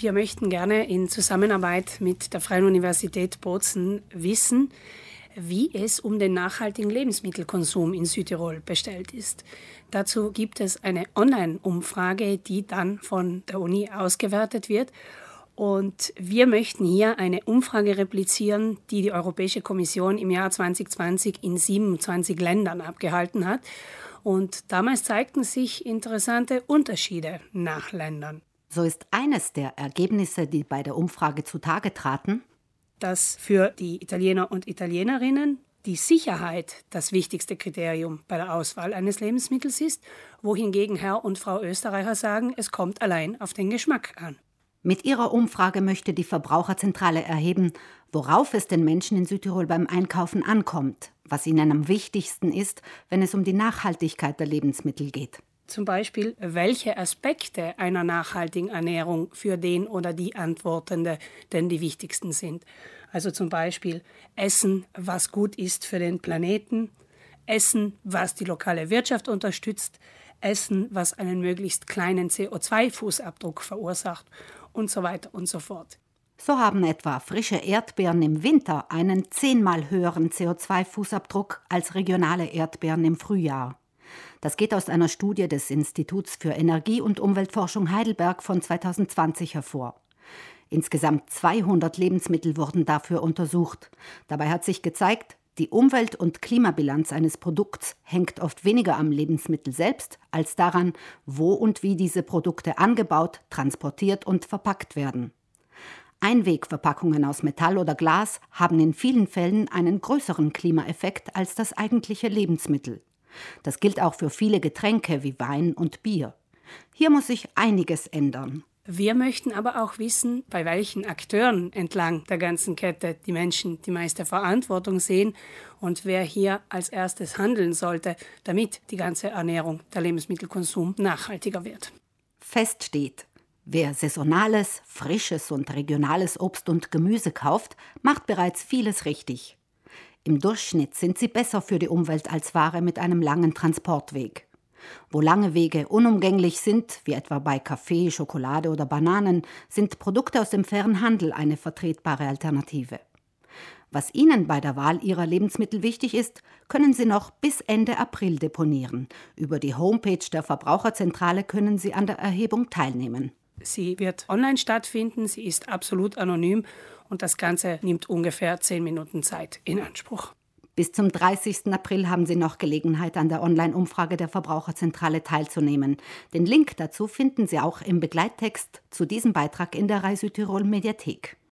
Wir möchten gerne in Zusammenarbeit mit der Freien Universität Bozen wissen, wie es um den nachhaltigen Lebensmittelkonsum in Südtirol bestellt ist. Dazu gibt es eine Online-Umfrage, die dann von der Uni ausgewertet wird. Und wir möchten hier eine Umfrage replizieren, die die Europäische Kommission im Jahr 2020 in 27 Ländern abgehalten hat. Und damals zeigten sich interessante Unterschiede nach Ländern. So ist eines der Ergebnisse, die bei der Umfrage zutage traten, dass für die Italiener und Italienerinnen die Sicherheit das wichtigste Kriterium bei der Auswahl eines Lebensmittels ist, wohingegen Herr und Frau Österreicher sagen, es kommt allein auf den Geschmack an. Mit ihrer Umfrage möchte die Verbraucherzentrale erheben, worauf es den Menschen in Südtirol beim Einkaufen ankommt, was ihnen am wichtigsten ist, wenn es um die Nachhaltigkeit der Lebensmittel geht. Zum Beispiel, welche Aspekte einer nachhaltigen Ernährung für den oder die Antwortende denn die wichtigsten sind. Also zum Beispiel Essen, was gut ist für den Planeten, Essen, was die lokale Wirtschaft unterstützt, Essen, was einen möglichst kleinen CO2-Fußabdruck verursacht und so weiter und so fort. So haben etwa frische Erdbeeren im Winter einen zehnmal höheren CO2-Fußabdruck als regionale Erdbeeren im Frühjahr. Das geht aus einer Studie des Instituts für Energie- und Umweltforschung Heidelberg von 2020 hervor. Insgesamt 200 Lebensmittel wurden dafür untersucht. Dabei hat sich gezeigt, die Umwelt- und Klimabilanz eines Produkts hängt oft weniger am Lebensmittel selbst als daran, wo und wie diese Produkte angebaut, transportiert und verpackt werden. Einwegverpackungen aus Metall oder Glas haben in vielen Fällen einen größeren Klimaeffekt als das eigentliche Lebensmittel. Das gilt auch für viele Getränke wie Wein und Bier. Hier muss sich einiges ändern. Wir möchten aber auch wissen, bei welchen Akteuren entlang der ganzen Kette die Menschen die meiste Verantwortung sehen und wer hier als erstes handeln sollte, damit die ganze Ernährung, der Lebensmittelkonsum nachhaltiger wird. Fest steht, wer saisonales, frisches und regionales Obst und Gemüse kauft, macht bereits vieles richtig. Im Durchschnitt sind sie besser für die Umwelt als Ware mit einem langen Transportweg. Wo lange Wege unumgänglich sind, wie etwa bei Kaffee, Schokolade oder Bananen, sind Produkte aus dem fairen Handel eine vertretbare Alternative. Was Ihnen bei der Wahl Ihrer Lebensmittel wichtig ist, können Sie noch bis Ende April deponieren. Über die Homepage der Verbraucherzentrale können Sie an der Erhebung teilnehmen. Sie wird online stattfinden, sie ist absolut anonym und das Ganze nimmt ungefähr zehn Minuten Zeit in Anspruch. Bis zum 30. April haben Sie noch Gelegenheit, an der Online-Umfrage der Verbraucherzentrale teilzunehmen. Den Link dazu finden Sie auch im Begleittext zu diesem Beitrag in der Reise Tirol Mediathek.